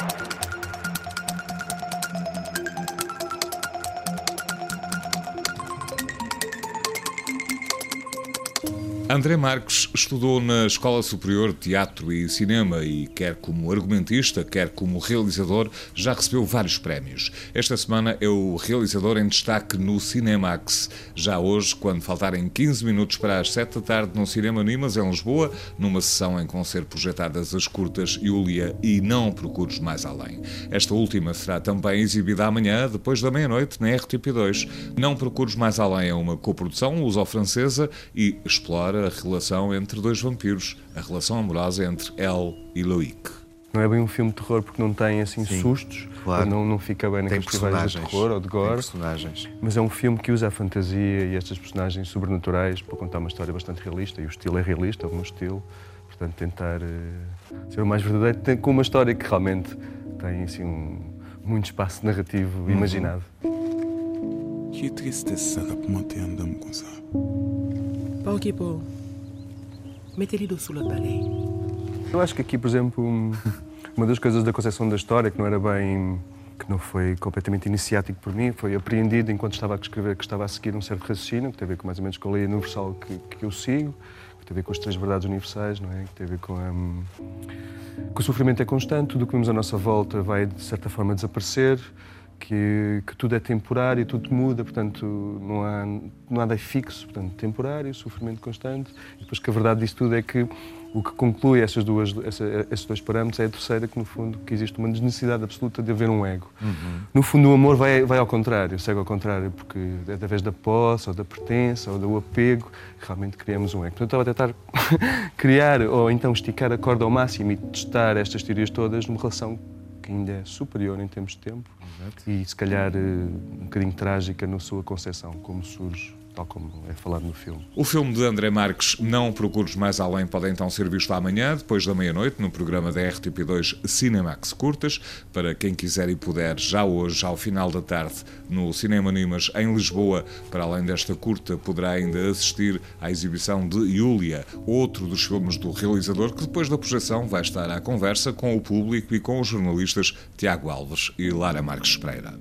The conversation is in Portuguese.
Thank you. André Marques estudou na Escola Superior de Teatro e Cinema e, quer como argumentista, quer como realizador, já recebeu vários prémios. Esta semana é o realizador em destaque no Cinemax. Já hoje, quando faltarem 15 minutos para as 7 da tarde no Cinema Nimas, em Lisboa, numa sessão em que vão ser projetadas as curtas Yulia e Não Procures Mais Além. Esta última será também exibida amanhã, depois da meia-noite, na RTP2. Não Procures Mais Além é uma coprodução luso-francesa e explora a relação entre dois vampiros, a relação amorosa entre Elle e Loïc. Não é bem um filme de terror porque não tem assim Sim, sustos, claro. não, não fica bem naqueles festivais de terror ou de gore. personagens. Mas é um filme que usa a fantasia e estas personagens sobrenaturais para contar uma história bastante realista e o estilo é realista, o meu estilo. Portanto, tentar uh, ser o mais verdadeiro com uma história que realmente tem assim um, muito espaço narrativo uhum. imaginado. Que tristeza que manter ok pour. Mettez-lhe le balai. Eu acho que aqui, por exemplo, uma das coisas da concepção da história que não era bem que não foi completamente iniciático por mim, foi apreendido enquanto estava a escrever que estava a seguir um certo raciocínio, que tem a ver com mais ou menos com a lei universal que, que eu sigo, que tem a ver com as três verdades universais, não é? Que tem a ver com, a, que o sofrimento é constante, tudo o que vemos à nossa volta vai de certa forma desaparecer, que, que, tudo é temporário, tudo muda, portanto não há nada é fixo, portanto temporário, sofrimento constante. E depois que a verdade disso tudo é que o que conclui essas duas, essa, esses dois parâmetros é a terceira, que no fundo que existe uma necessidade absoluta de haver um ego. Uhum. No fundo o amor vai, vai ao contrário, segue ao contrário, porque é através da posse, ou da pertença, ou do apego, realmente criamos um ego. Portanto, eu estava a tentar criar, ou então esticar a corda ao máximo e testar estas teorias todas numa relação ainda é superior em termos de tempo Exato. e se calhar eh, um bocadinho trágica na sua concepção, como surge tal como é falado no filme. O filme de André Marques, Não Procures Mais Além, pode então ser visto amanhã, depois da meia-noite, no programa da RTP2 Cinemax Curtas, para quem quiser e puder, já hoje, ao final da tarde, no Cinema Nimas, em Lisboa. Para além desta curta, poderá ainda assistir à exibição de Yulia, outro dos filmes do realizador, que depois da projeção vai estar à conversa com o público e com os jornalistas Tiago Alves e Lara Marques Pereira.